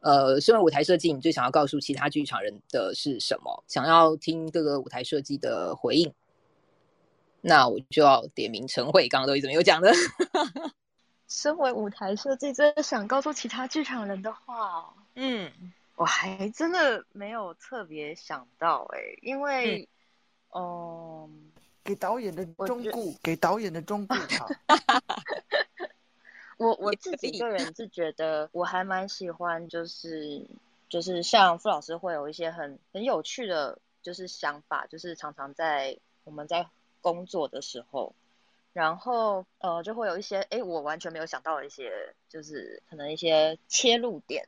呃，身为舞台设计，你最想要告诉其他剧场人的是什么？想要听各个舞台设计的回应，那我就要点名陈慧，刚刚都一直没有讲的。身为舞台设计，真的想告诉其他剧场人的话，嗯，我还真的没有特别想到哎、欸，因为，嗯，呃、给导演的忠告，给导演的忠告。我 我自己个人是觉得我还蛮喜欢，就是就是像傅老师会有一些很很有趣的，就是想法，就是常常在我们在工作的时候，然后呃就会有一些哎我完全没有想到的一些，就是可能一些切入点，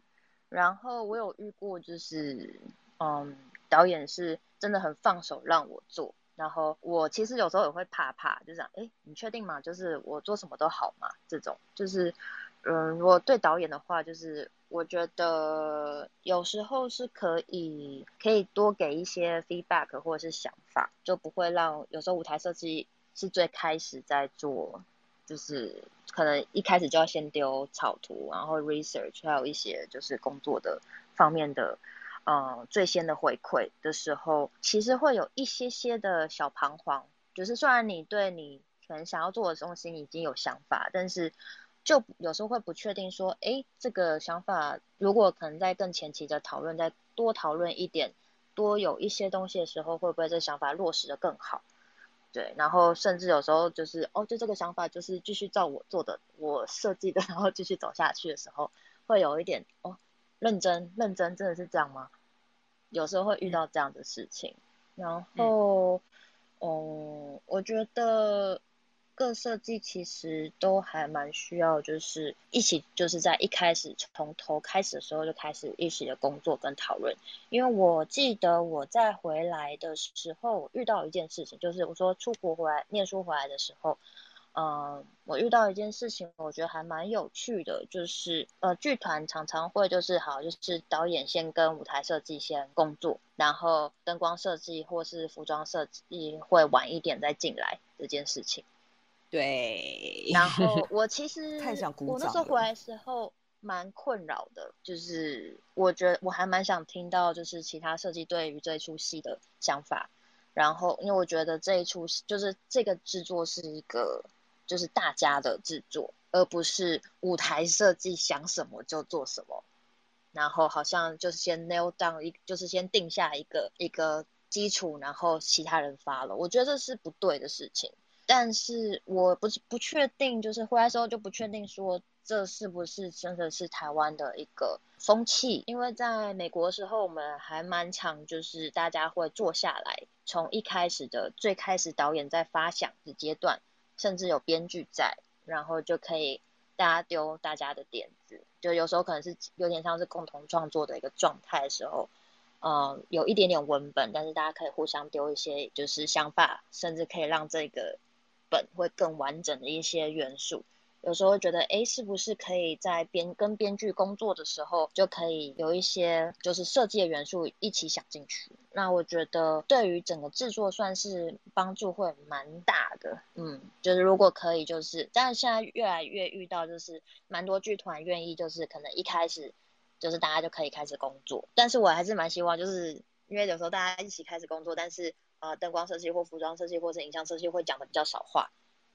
然后我有遇过，就是嗯导演是真的很放手让我做。然后我其实有时候也会怕怕，就这样，哎，你确定吗？就是我做什么都好吗？这种就是，嗯，我对导演的话，就是我觉得有时候是可以可以多给一些 feedback 或者是想法，就不会让有时候舞台设计是最开始在做，就是可能一开始就要先丢草图，然后 research 还有一些就是工作的方面的。嗯，最先的回馈的时候，其实会有一些些的小彷徨。就是虽然你对你可能想要做的东西你已经有想法，但是就有时候会不确定说，哎，这个想法如果可能在更前期的讨论，再多讨论一点，多有一些东西的时候，会不会这想法落实的更好？对，然后甚至有时候就是，哦，就这个想法就是继续照我做的，我设计的，然后继续走下去的时候，会有一点哦。认真，认真，真的是这样吗？有时候会遇到这样的事情，嗯、然后，嗯，嗯，我觉得各设计其实都还蛮需要，就是一起，就是在一开始从头开始的时候就开始一起的工作跟讨论。因为我记得我在回来的时候遇到一件事情，就是我说出国回来念书回来的时候。嗯，我遇到一件事情，我觉得还蛮有趣的，就是呃，剧团常常会就是好，就是导演先跟舞台设计先工作，然后灯光设计或是服装设计会晚一点再进来这件事情。对，然后 我其实太想鼓掌了。我那时候回来的时候蛮困扰的，就是我觉得我还蛮想听到就是其他设计对于这一出戏的想法，然后因为我觉得这一出戏就是这个制作是一个。就是大家的制作，而不是舞台设计想什么就做什么，然后好像就是先 nail down 一，就是先定下一个一个基础，然后其他人发了。我觉得这是不对的事情，但是我不是不确定，就是回来时候就不确定说这是不是真的是台湾的一个风气，因为在美国的时候，我们还蛮常就是大家会坐下来，从一开始的最开始导演在发想的阶段。甚至有编剧在，然后就可以大家丢大家的点子，就有时候可能是有点像是共同创作的一个状态的时候，嗯，有一点点文本，但是大家可以互相丢一些就是想法，甚至可以让这个本会更完整的一些元素。有时候觉得，哎，是不是可以在编跟编剧工作的时候，就可以有一些就是设计的元素一起想进去？那我觉得对于整个制作算是帮助会蛮大的。嗯，就是如果可以，就是但是现在越来越遇到，就是蛮多剧团愿意，就是可能一开始就是大家就可以开始工作。但是我还是蛮希望，就是因为有时候大家一起开始工作，但是呃，灯光设计或服装设计或者影像设计会讲的比较少话，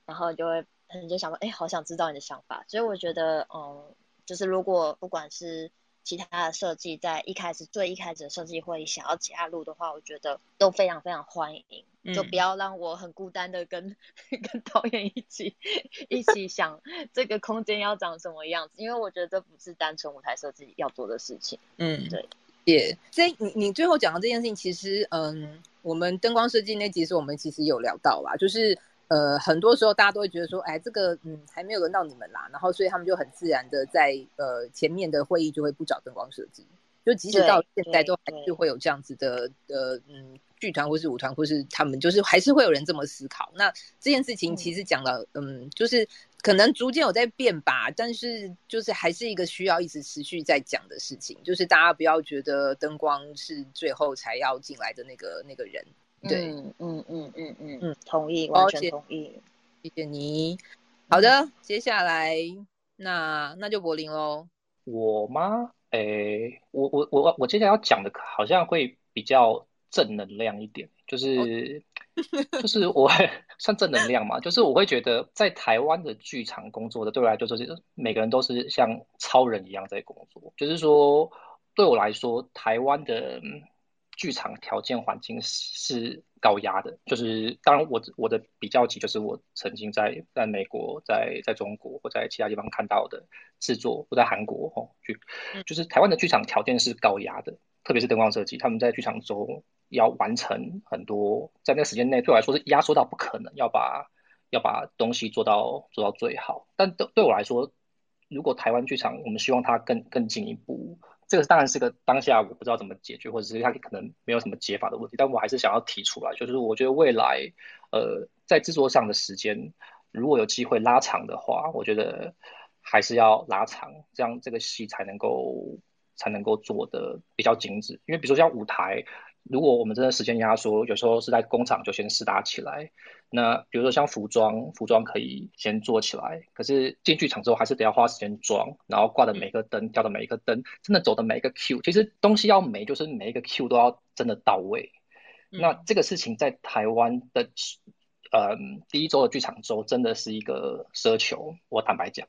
然后就会。你就想说，哎，好想知道你的想法。所以我觉得，嗯，就是如果不管是其他的设计，在一开始最一开始的设计会想要加入的话，我觉得都非常非常欢迎。嗯、就不要让我很孤单的跟 跟导演一起一起想这个空间要长什么样子，因为我觉得这不是单纯舞台设计要做的事情。嗯，对。也，所以你你最后讲的这件事情，其实，嗯，我们灯光设计那集是我们其实有聊到啦，就是。呃，很多时候大家都会觉得说，哎，这个嗯还没有轮到你们啦，然后所以他们就很自然的在呃前面的会议就会不找灯光设计，就即使到现在都还是会有这样子的呃嗯剧团或是舞团或是他们就是还是会有人这么思考。那这件事情其实讲了嗯，嗯就是可能逐渐有在变吧，但是就是还是一个需要一直持续在讲的事情，就是大家不要觉得灯光是最后才要进来的那个那个人。对，嗯嗯嗯嗯嗯嗯，同意，完全同意，谢谢你。好的，嗯、接下来那那就柏林喽。我吗？诶、欸，我我我我接下来要讲的好像会比较正能量一点，就是、哦、就是我会算正能量嘛，就是我会觉得在台湾的剧场工作的对我来说，就是每个人都是像超人一样在工作，就是说对我来说，台湾的。剧场条件环境是高压的，就是当然我我的比较级就是我曾经在在美国、在在中国或在其他地方看到的制作，或在韩国哦，剧就是台湾的剧场条件是高压的，特别是灯光设计，他们在剧场中要完成很多，在那个时间内对我来说是压缩到不可能，要把要把东西做到做到最好。但对对我来说，如果台湾剧场，我们希望它更更进一步。这个当然是个当下我不知道怎么解决，或者是它可能没有什么解法的问题，但我还是想要提出来，就是我觉得未来，呃，在制作上的时间如果有机会拉长的话，我觉得还是要拉长，这样这个戏才能够才能够做得比较精致，因为比如说像舞台。如果我们真的时间压缩，有时候是在工厂就先试搭起来。那比如说像服装，服装可以先做起来，可是进剧场之后还是得要花时间装，然后挂的每个灯，吊的每一个灯，真的走的每一个 Q，其实东西要美，就是每一个 Q 都要真的到位。嗯、那这个事情在台湾的呃第一周的剧场周真的是一个奢求，我坦白讲。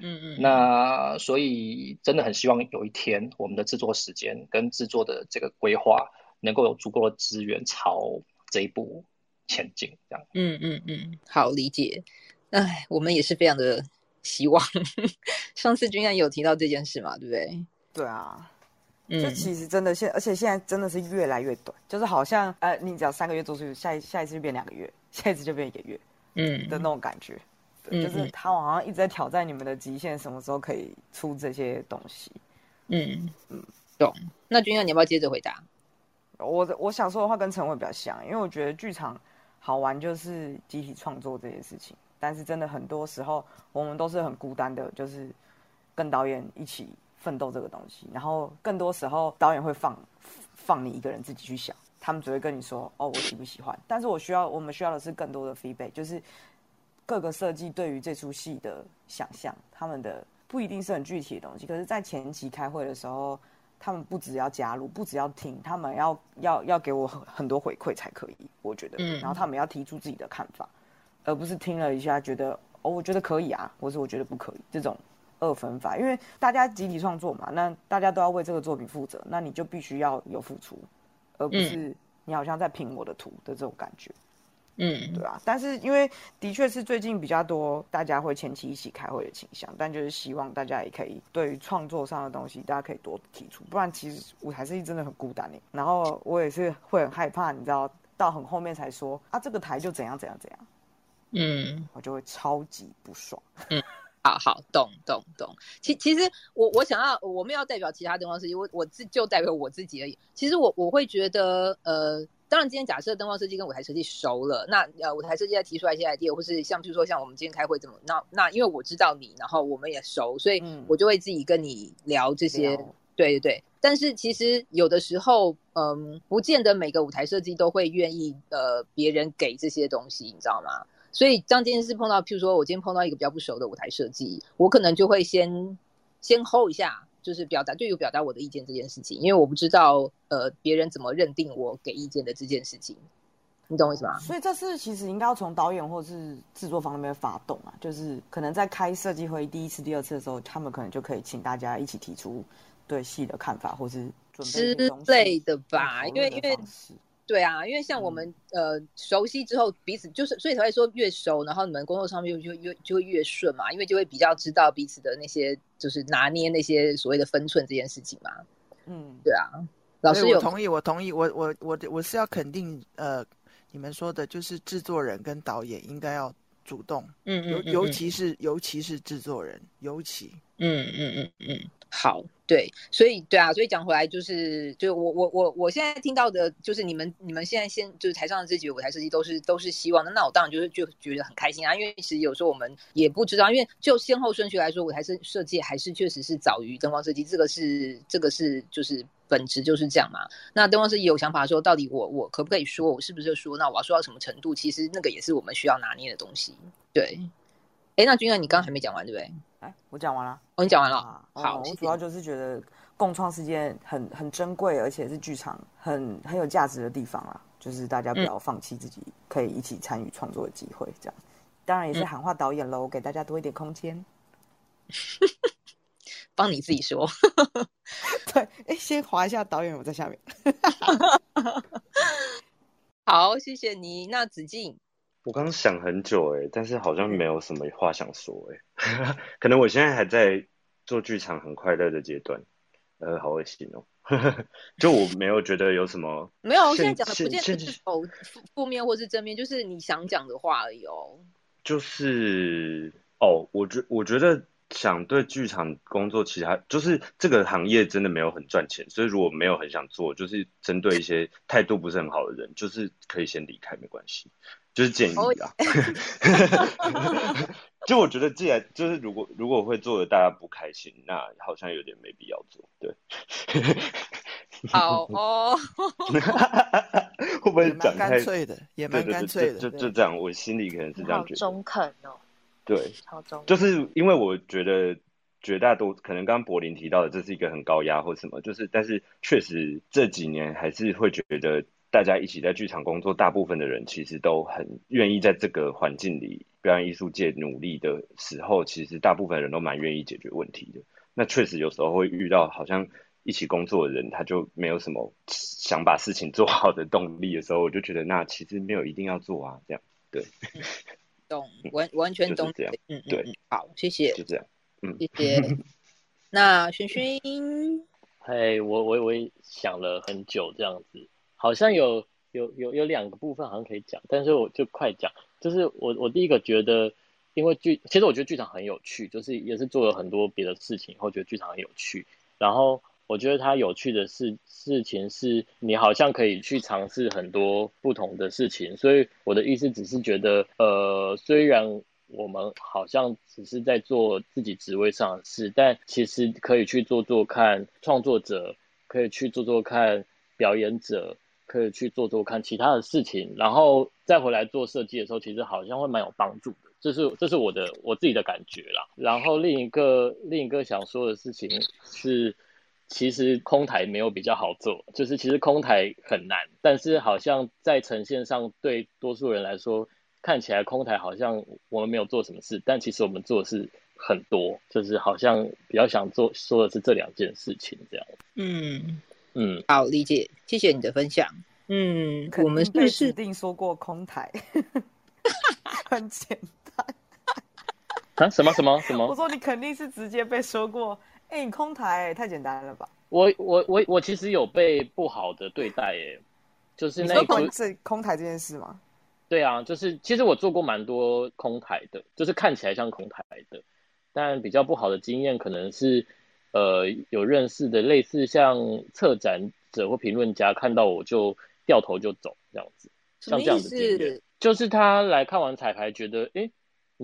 嗯嗯。那所以真的很希望有一天我们的制作时间跟制作的这个规划。能够有足够的资源朝这一步前进，这样。嗯嗯嗯，好理解。哎，我们也是非常的希望。上次君安有提到这件事嘛，对不对？对啊。嗯。这其实真的现，而且现在真的是越来越短，就是好像呃，你只要三个月做出去，下一下一次就变两个月，下一次就变一个月，嗯的那种感觉。嗯。就是他好像一直在挑战你们的极限，什么时候可以出这些东西？嗯嗯，懂。那君安，你要不要接着回答？我我想说的话跟陈伟比较像，因为我觉得剧场好玩就是集体创作这件事情，但是真的很多时候我们都是很孤单的，就是跟导演一起奋斗这个东西，然后更多时候导演会放放你一个人自己去想，他们只会跟你说哦，我喜不喜欢，但是我需要我们需要的是更多的 feedback，就是各个设计对于这出戏的想象，他们的不一定是很具体的东西，可是在前期开会的时候。他们不只要加入，不只要听，他们要要要给我很很多回馈才可以，我觉得。嗯。然后他们要提出自己的看法，而不是听了一下觉得哦，我觉得可以啊，或是我觉得不可以这种二分法。因为大家集体创作嘛，那大家都要为这个作品负责，那你就必须要有付出，而不是你好像在评我的图的这种感觉。嗯，对啊，但是因为的确是最近比较多，大家会前期一起开会的倾向，但就是希望大家也可以对于创作上的东西，大家可以多提出，不然其实舞台设计真的很孤单诶。然后我也是会很害怕，你知道，到很后面才说啊，这个台就怎样怎样怎样，嗯，我就会超级不爽。嗯，好好，懂懂懂。其其实我我想要，我没有要代表其他灯光设计，我我自就代表我自己而已。其实我我会觉得，呃。当然，今天假设灯光设计跟舞台设计熟了，那呃，舞台设计再提出来一些 idea，或是像比如说像我们今天开会怎么，那那因为我知道你，然后我们也熟，所以我就会自己跟你聊这些。嗯、对对对。但是其实有的时候，嗯，不见得每个舞台设计都会愿意呃别人给这些东西，你知道吗？所以当今天是碰到，譬如说我今天碰到一个比较不熟的舞台设计，我可能就会先先 hold 一下。就是表达，就有表达我的意见这件事情，因为我不知道呃别人怎么认定我给意见的这件事情，你懂我意思吗？所以这次其实应该要从导演或是制作方那边发动啊，就是可能在开设计会第一次、第二次的时候，他们可能就可以请大家一起提出对戏的看法，或是准备之类的吧，因为因为。对啊，因为像我们、嗯、呃熟悉之后，彼此就是所以才会说越熟，然后你们工作上面就越就会越顺嘛，因为就会比较知道彼此的那些就是拿捏那些所谓的分寸这件事情嘛。嗯，对啊，老师有我同意，我同意，我我我我是要肯定呃你们说的，就是制作人跟导演应该要主动，嗯，尤尤其是尤其是制作人，尤其。嗯嗯嗯嗯，好，对，所以对啊，所以讲回来就是，就我我我我现在听到的，就是你们你们现在现就是台上的这几个舞台设计都是都是希望的，那我当然就是就觉得很开心啊，因为其实有时候我们也不知道，因为就先后顺序来说，舞台设设计还是确实是早于灯光设计，这个是这个是就是本质就是这样嘛。那灯光设计有想法说，到底我我可不可以说，我是不是说，那我要说到什么程度？其实那个也是我们需要拿捏的东西。对，哎，那君儿你刚刚还没讲完对不对？哎，我讲完了。哦，你讲完了。啊、好，我主要就是觉得共创是件很很珍贵，而且是剧场很很有价值的地方啊。就是大家不要放弃自己可以一起参与创作的机会，这样。当然也是喊话导演喽，嗯、给大家多一点空间。帮你自己说。对，哎，先划一下导演，我在下面。好，谢谢你。那子敬。我刚想很久哎，但是好像没有什么话想说哎，可能我现在还在做剧场很快乐的阶段，呃，好恶心哦，就我没有觉得有什么，没有，我现在讲的不见得是负负面或是正面，就是你想讲的话而已哦。就是哦，我觉我觉得想对剧场工作，其实就是这个行业真的没有很赚钱，所以如果没有很想做，就是针对一些态度不是很好的人，就是可以先离开，没关系。就是建议啊，就我觉得，既然就是如果如果会做的大家不开心，那好像有点没必要做。对，好哦，会不会讲太干脆的？也蛮干脆的，就就这样，我心里可能是这样觉得。中肯哦，对，就是因为我觉得绝大多可能刚刚柏林提到的，这是一个很高压或什么，就是但是确实这几年还是会觉得。大家一起在剧场工作，大部分的人其实都很愿意在这个环境里表演艺术界努力的时候，其实大部分人都蛮愿意解决问题的。那确实有时候会遇到好像一起工作的人，他就没有什么想把事情做好的动力的时候，我就觉得那其实没有一定要做啊，这样对。懂，完完全懂，这样，嗯，对，好，谢谢，就这样，嗯，谢谢。那轩轩，嘿，我我我也想了很久，这样子。好像有有有有两个部分好像可以讲，但是我就快讲。就是我我第一个觉得，因为剧，其实我觉得剧场很有趣，就是也是做了很多别的事情，后觉得剧场很有趣。然后我觉得它有趣的事事情是，你好像可以去尝试很多不同的事情。所以我的意思只是觉得，呃，虽然我们好像只是在做自己职位上的事，但其实可以去做做看，创作者可以去做做看，表演者。可以去做做看其他的事情，然后再回来做设计的时候，其实好像会蛮有帮助的。这是这是我的我自己的感觉啦。然后另一个另一个想说的事情是，其实空台没有比较好做，就是其实空台很难，但是好像在呈现上对多数人来说，看起来空台好像我们没有做什么事，但其实我们做的是很多，就是好像比较想做说的是这两件事情这样。嗯。嗯，好，理解，谢谢你的分享。嗯，我们是指定说过空台？很简单啊？什么什么什么？我说你肯定是直接被说过，哎、欸，你空台太简单了吧？我我我我其实有被不好的对待耶，就是那个是空台这件事吗？对啊，就是其实我做过蛮多空台的，就是看起来像空台的，但比较不好的经验可能是。呃，有认识的类似像策展者或评论家，看到我就掉头就走这样子，像这样子经验，就是他来看完彩排，觉得哎，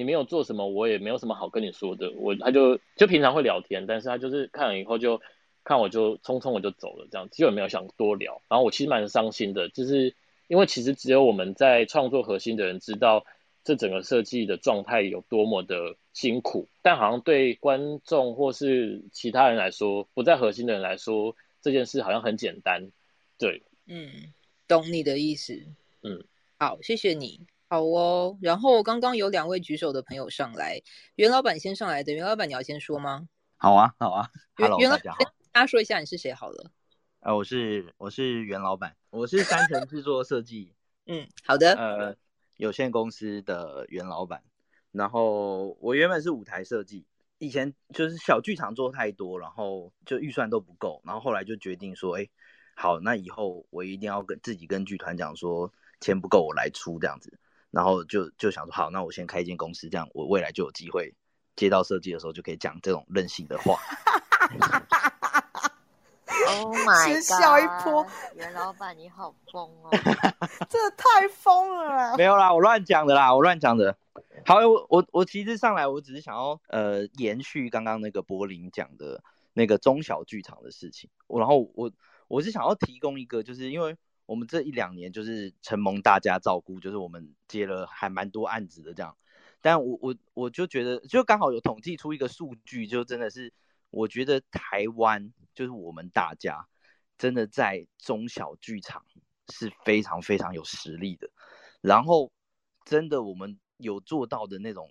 你没有做什么，我也没有什么好跟你说的，我他就就平常会聊天，但是他就是看了以后就看我就匆匆我就走了这样，其实也没有想多聊，然后我其实蛮伤心的，就是因为其实只有我们在创作核心的人知道。这整个设计的状态有多么的辛苦，但好像对观众或是其他人来说，不在核心的人来说，这件事好像很简单。对，嗯，懂你的意思。嗯，好，谢谢你。好哦，然后刚刚有两位举手的朋友上来，袁老板先上来的，袁老板你要先说吗？好啊，好啊。袁袁老板，大家说一下你是谁好了。呃，我是我是袁老板，我是三层制作设计。嗯，好的。呃。有限公司的袁老板，然后我原本是舞台设计，以前就是小剧场做太多，然后就预算都不够，然后后来就决定说，哎，好，那以后我一定要跟自己跟剧团讲说，钱不够我来出这样子，然后就就想说，好，那我先开一间公司，这样我未来就有机会接到设计的时候就可以讲这种任性的话。Oh my god！先笑一波，袁老板你好疯哦，这太疯了啦！没有啦，我乱讲的啦，我乱讲的。好，我我我其实上来，我只是想要呃延续刚刚那个柏林讲的那个中小剧场的事情。我然后我我是想要提供一个，就是因为我们这一两年就是承蒙大家照顾，就是我们接了还蛮多案子的这样。但我我我就觉得，就刚好有统计出一个数据，就真的是。我觉得台湾就是我们大家真的在中小剧场是非常非常有实力的，然后真的我们有做到的那种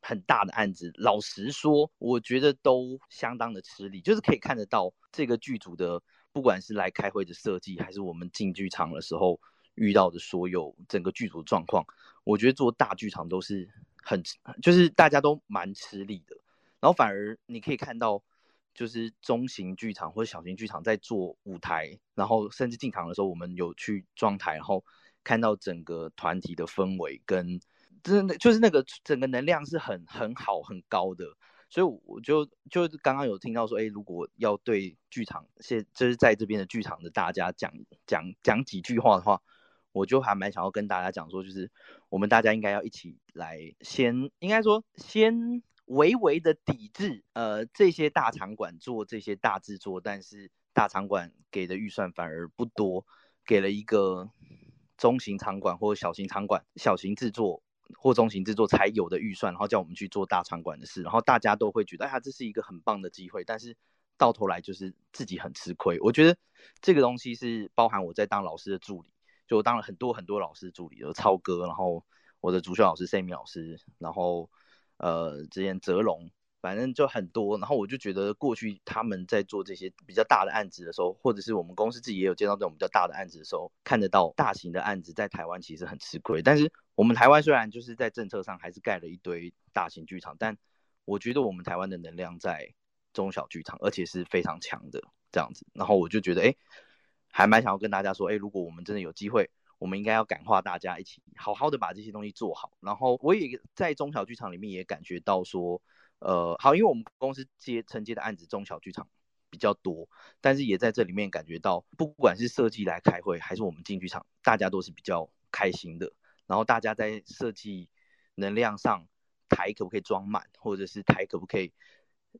很大的案子，老实说，我觉得都相当的吃力，就是可以看得到这个剧组的，不管是来开会的设计，还是我们进剧场的时候遇到的所有整个剧组状况，我觉得做大剧场都是很，就是大家都蛮吃力的。然后反而你可以看到，就是中型剧场或者小型剧场在做舞台，然后甚至进场的时候，我们有去装台，然后看到整个团体的氛围跟真的就是那个整个能量是很很好很高的。所以我就就刚刚有听到说，哎，如果要对剧场现就是在这边的剧场的大家讲讲讲几句话的话，我就还蛮想要跟大家讲说，就是我们大家应该要一起来先，应该说先。微微的抵制，呃，这些大场馆做这些大制作，但是大场馆给的预算反而不多，给了一个中型场馆或小型场馆、小型制作或中型制作才有的预算，然后叫我们去做大场馆的事，然后大家都会觉得，哎呀，这是一个很棒的机会，但是到头来就是自己很吃亏。我觉得这个东西是包含我在当老师的助理，就我当了很多很多老师助理，有超哥，然后我的主修老师 Sammy 老师，然后。呃，之前泽龙，反正就很多，然后我就觉得过去他们在做这些比较大的案子的时候，或者是我们公司自己也有接到这种比较大的案子的时候，看得到大型的案子在台湾其实很吃亏。但是我们台湾虽然就是在政策上还是盖了一堆大型剧场，但我觉得我们台湾的能量在中小剧场，而且是非常强的这样子。然后我就觉得，哎，还蛮想要跟大家说，哎，如果我们真的有机会。我们应该要感化大家，一起好好的把这些东西做好。然后我也在中小剧场里面也感觉到说，呃，好，因为我们公司接承接的案子中小剧场比较多，但是也在这里面感觉到，不管是设计来开会，还是我们进剧场，大家都是比较开心的。然后大家在设计能量上，台可不可以装满，或者是台可不可以，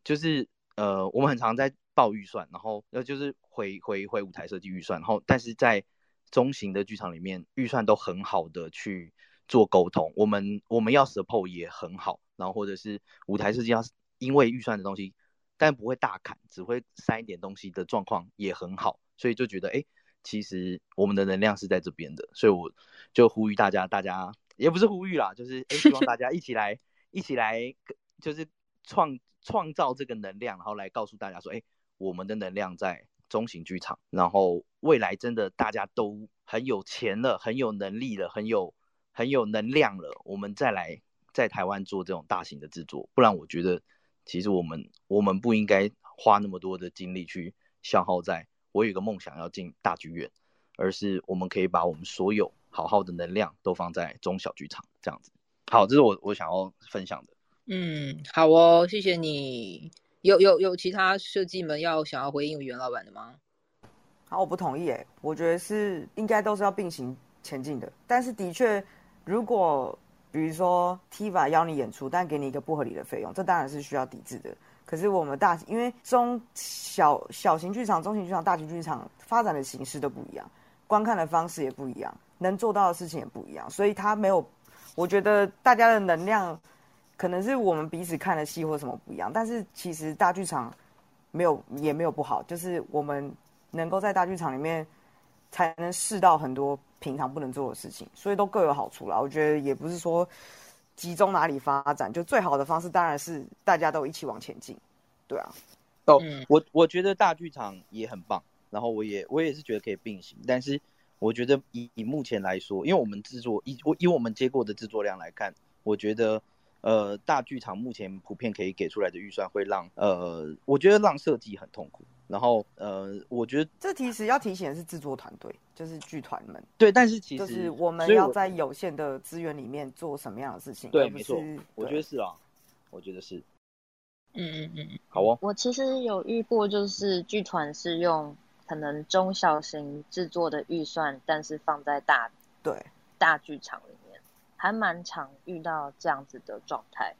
就是呃，我们很常在报预算，然后呃就是回回回舞台设计预算，然后但是在中型的剧场里面预算都很好的去做沟通，我们我们要 support 也很好，然后或者是舞台设计要因为预算的东西，但不会大砍，只会塞一点东西的状况也很好，所以就觉得哎，其实我们的能量是在这边的，所以我就呼吁大家，大家也不是呼吁啦，就是哎，希望大家一起来一起来，就是创创造这个能量，然后来告诉大家说，哎，我们的能量在。中型剧场，然后未来真的大家都很有钱了，很有能力了，很有很有能量了，我们再来在台湾做这种大型的制作。不然我觉得，其实我们我们不应该花那么多的精力去消耗在我有一个梦想要进大剧院，而是我们可以把我们所有好好的能量都放在中小剧场这样子。好，这是我我想要分享的。嗯，好哦，谢谢你。有有有其他设计们要想要回应袁老板的吗？好，我不同意诶，我觉得是应该都是要并行前进的。但是的确，如果比如说 TIVA 邀你演出，但给你一个不合理的费用，这当然是需要抵制的。可是我们大，因为中小小型剧场、中型剧场、大型剧场发展的形式都不一样，观看的方式也不一样，能做到的事情也不一样，所以他没有，我觉得大家的能量。可能是我们彼此看的戏或什么不一样，但是其实大剧场没有也没有不好，就是我们能够在大剧场里面才能试到很多平常不能做的事情，所以都各有好处啦。我觉得也不是说集中哪里发展，就最好的方式当然是大家都一起往前进，对啊。哦，我我觉得大剧场也很棒，然后我也我也是觉得可以并行，但是我觉得以以目前来说，因为我们制作以我以我们接过的制作量来看，我觉得。呃，大剧场目前普遍可以给出来的预算会让呃，我觉得让设计很痛苦。然后呃，我觉得这其实要提醒的是制作团队，就是剧团们。对，但是其实就是我们要在有限的资源里面做什么样的事情。对，没错，我觉得是啊，我觉得是。嗯嗯嗯，好哦。我其实有遇过，就是剧团是用可能中小型制作的预算，但是放在大对大剧场里面，还蛮常遇到这样子的状态。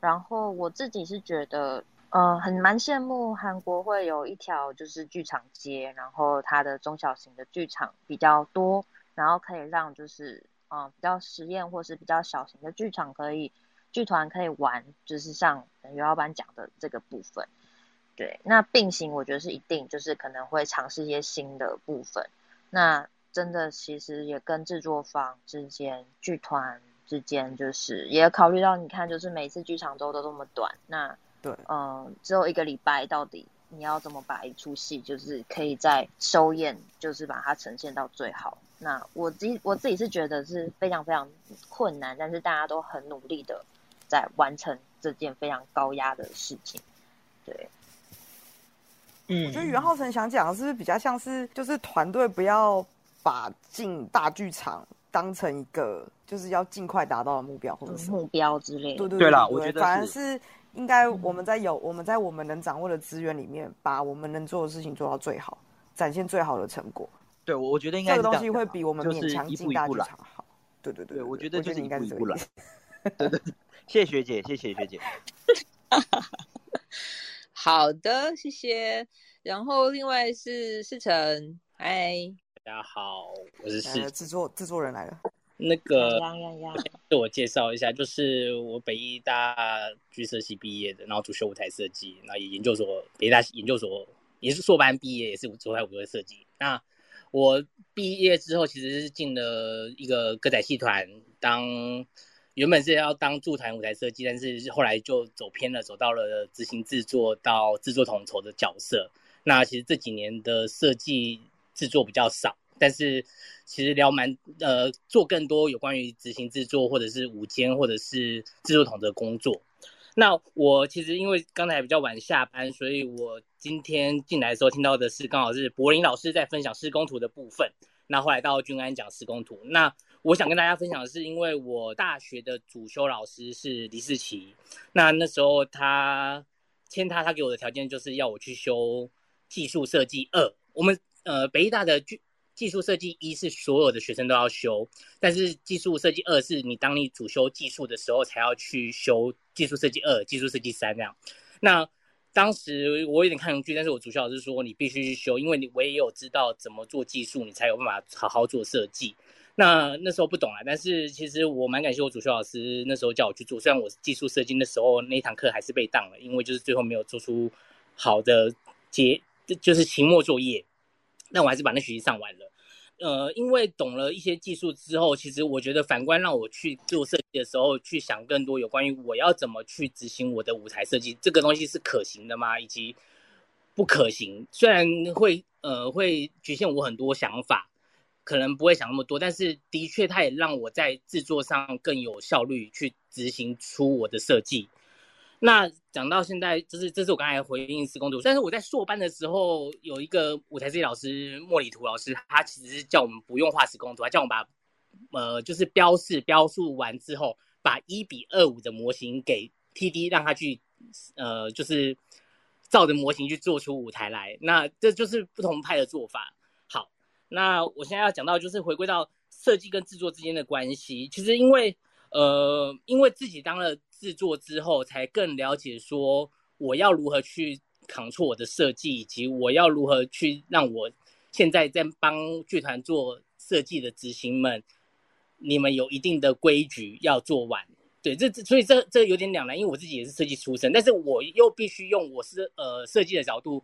然后我自己是觉得，呃，很蛮羡慕韩国会有一条就是剧场街，然后它的中小型的剧场比较多，然后可以让就是嗯、比较实验或是比较小型的剧场可以。剧团可以玩，就是像刘老板讲的这个部分，对，那并行我觉得是一定，就是可能会尝试一些新的部分。那真的其实也跟制作方之间、剧团之间，就是也考虑到，你看，就是每次剧场周都这么短，那对，嗯、呃，只有一个礼拜，到底你要怎么把一出戏，就是可以在收演，就是把它呈现到最好。那我自己我自己是觉得是非常非常困难，但是大家都很努力的。在完成这件非常高压的事情，对，嗯，我觉得袁浩成想讲的是不是比较像是，就是团队不要把进大剧场当成一个就是要尽快达到的目标或者是目标之类的。对对对啦，我觉得反而是应该我们在有我们在我们能掌握的资源里面，把我们能做的事情做到最好，展现最好的成果。对，我我觉得应该这个东西会比我们勉强进大剧场好。对对对，对，我觉得就是应该是一步一步来。对对对。谢谢学姐，谢谢学姐。好的，谢谢。然后另外是世成，嗨，大家好，我是世制作制作人来了。那个，自我介绍一下，就是我北艺大剧设系毕业的，然后主修舞台设计，然后也研究所北大研究所也是硕班毕业，也是舞台舞台设计。那我毕业之后，其实是进了一个歌仔戏团当。原本是要当驻团舞台设计，但是后来就走偏了，走到了执行制作到制作统筹的角色。那其实这几年的设计制作比较少，但是其实聊蛮呃做更多有关于执行制作或者是午间或者是制作统的工作。那我其实因为刚才比较晚下班，所以我今天进来的时候听到的是刚好是柏林老师在分享施工图的部分。那后来到君安讲施工图，那。我想跟大家分享的是，因为我大学的主修老师是李世奇，那那时候他签他，他给我的条件就是要我去修技术设计二。我们呃北艺大的技术设计一是所有的学生都要修，但是技术设计二是你当你主修技术的时候才要去修技术设计二、技术设计三这样。那当时我有点抗拒，但是我主修老师说你必须去修，因为你我也有知道怎么做技术，你才有办法好好做设计。那那时候不懂啊，但是其实我蛮感谢我主修老师那时候叫我去做，虽然我技术设计的时候那堂课还是被当了，因为就是最后没有做出好的结，就是期末作业，但我还是把那学期上完了。呃，因为懂了一些技术之后，其实我觉得反观让我去做设计的时候，去想更多有关于我要怎么去执行我的舞台设计，这个东西是可行的吗？以及不可行，虽然会呃会局限我很多想法。可能不会想那么多，但是的确，它也让我在制作上更有效率去执行出我的设计。那讲到现在，就是这是我刚才回应施工图，但是我在硕班的时候有一个舞台设计老师莫里图老师，他其实是叫我们不用画施工图，他叫我们把呃就是标示标述完之后，把一比二五的模型给 TD，让他去呃就是照着模型去做出舞台来。那这就是不同派的做法。好那我现在要讲到就是回归到设计跟制作之间的关系。其实因为呃，因为自己当了制作之后，才更了解说我要如何去扛错我的设计，以及我要如何去让我现在在帮剧团做设计的执行们，你们有一定的规矩要做完。对，这所以这这有点两难，因为我自己也是设计出身，但是我又必须用我是呃设计的角度。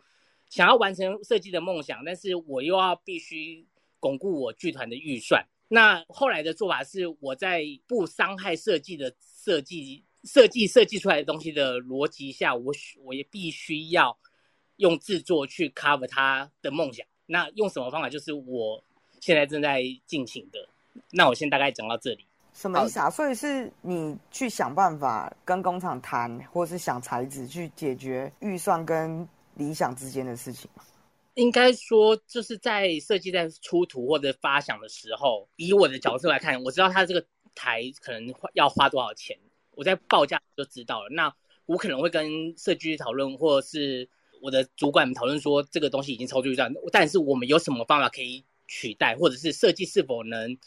想要完成设计的梦想，但是我又要必须巩固我剧团的预算。那后来的做法是，我在不伤害设计的设计设计设计出来的东西的逻辑下，我我也必须要用制作去 cover 他的梦想。那用什么方法？就是我现在正在进行的。那我先大概讲到这里。什么意思啊？所以是你去想办法跟工厂谈，或是想材质去解决预算跟。理想之间的事情吗？应该说，就是在设计在出图或者发想的时候，以我的角色来看，我知道他这个台可能要花多少钱，我在报价就知道了。那我可能会跟设计讨论，或者是我的主管讨论说这个东西已经超出预算，但是我们有什么方法可以取代，或者是设计是否能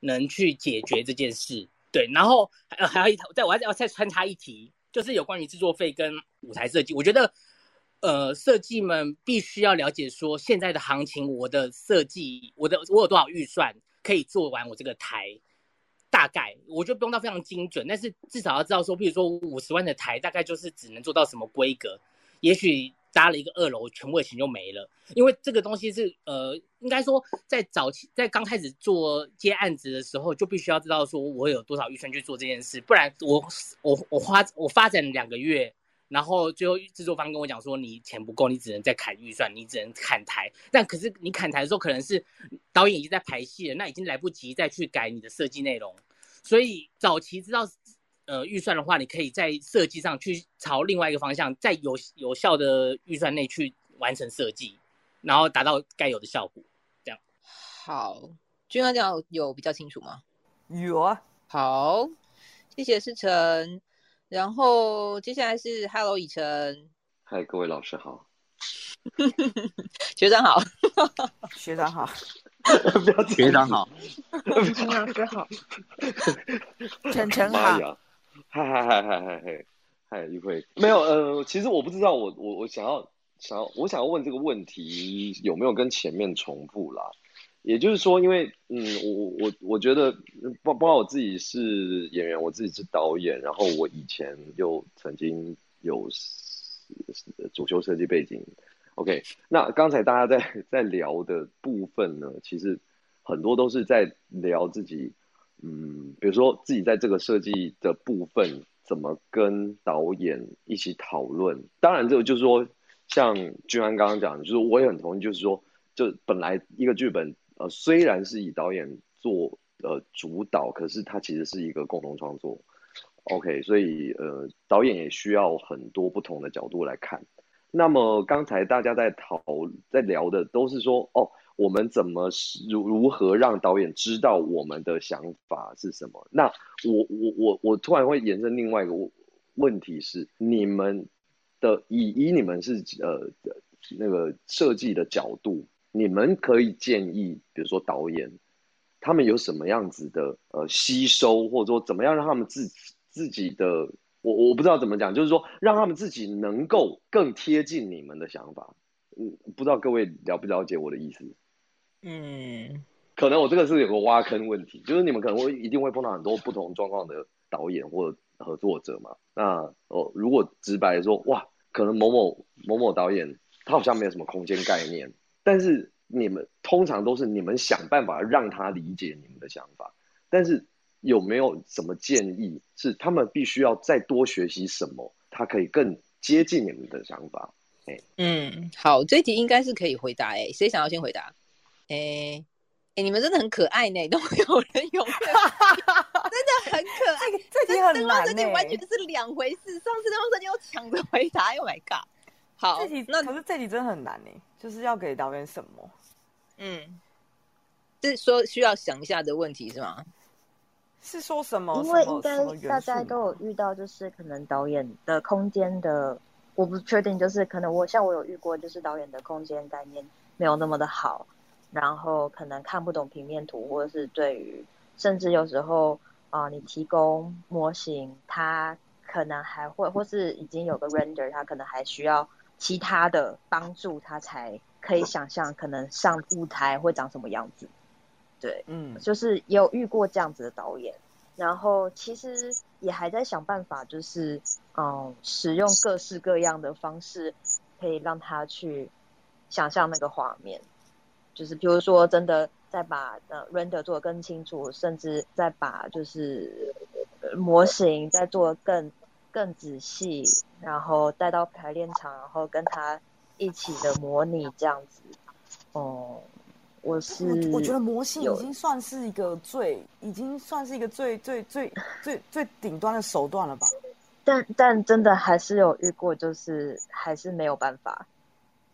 能去解决这件事？对，然后还还有一在我还要再穿插一题，就是有关于制作费跟舞台设计，我觉得。呃，设计们必须要了解说现在的行情，我的设计，我的我有多少预算可以做完我这个台，大概我就不用到非常精准，但是至少要知道说，比如说五十万的台，大概就是只能做到什么规格，也许搭了一个二楼，全部的钱就没了，因为这个东西是呃，应该说在早期在刚开始做接案子的时候，就必须要知道说我有多少预算去做这件事，不然我我我花我发展两个月。然后最后制作方跟我讲说，你钱不够，你只能再砍预算，你只能砍台。但可是你砍台的时候，可能是导演已经在排戏了，那已经来不及再去改你的设计内容。所以早期知道呃预算的话，你可以在设计上去朝另外一个方向，在有有效的预算内去完成设计，然后达到该有的效果。这样。好，君安这样有比较清楚吗？有啊。好，谢谢思成。然后接下来是 Hello 以晨，嗨，各位老师好，学长好，学长好，不要学长好，陈老师好，晨晨好，嗨嗨嗨嗨嗨嗨嗨，一会没有呃，其实我不知道我我我想要想要我想要问这个问题有没有跟前面重复啦？也就是说，因为嗯，我我我觉得，包包括我自己是演员，我自己是导演，然后我以前又曾经有主修设计背景。OK，那刚才大家在在聊的部分呢，其实很多都是在聊自己，嗯，比如说自己在这个设计的部分怎么跟导演一起讨论。当然，这个就是说，像君安刚刚讲的，就是我也很同意，就是说，就本来一个剧本。呃，虽然是以导演做呃主导，可是它其实是一个共同创作。OK，所以呃，导演也需要很多不同的角度来看。那么刚才大家在讨在聊的都是说，哦，我们怎么如如何让导演知道我们的想法是什么？那我我我我突然会延伸另外一个问题是，你们的以以你们是呃那个设计的角度。你们可以建议，比如说导演，他们有什么样子的呃吸收，或者说怎么样让他们自自己的，我我不知道怎么讲，就是说让他们自己能够更贴近你们的想法。嗯，不知道各位了不了解我的意思？嗯，可能我这个是有个挖坑问题，就是你们可能会一定会碰到很多不同状况的导演或合作者嘛。那哦，如果直白说，哇，可能某某某某导演他好像没有什么空间概念。但是你们通常都是你们想办法让他理解你们的想法，但是有没有什么建议是他们必须要再多学习什么，他可以更接近你们的想法？哎，嗯，好，这一题应该是可以回答。哎，谁想要先回答？哎，哎，你们真的很可爱呢，都有人有，真的很可爱。这题很难，这题完全是两回事。上次灯光设计又抢着回答，Oh my god！好，这题那可是这题真的很难呢，就是要给导演什么？嗯，是说需要想一下的问题是吗？是说什么？因为应该大家都有遇到，就是可能导演的空间的，我不确定，就是可能我像我有遇过，就是导演的空间概念没有那么的好，然后可能看不懂平面图，或者是对于甚至有时候啊、呃，你提供模型，他可能还会或是已经有个 render，他可能还需要。其他的帮助，他才可以想象可能上舞台会长什么样子。对，嗯，就是也有遇过这样子的导演，然后其实也还在想办法，就是嗯，使用各式各样的方式，可以让他去想象那个画面。就是比如说，真的再把呃 render 做得更清楚，甚至再把就是模型再做得更。更仔细，然后带到排练场，然后跟他一起的模拟这样子。哦、嗯，我是我，我觉得魔性已经算是一个最，已经算是一个最最最最最顶端的手段了吧？但但真的还是有遇过，就是还是没有办法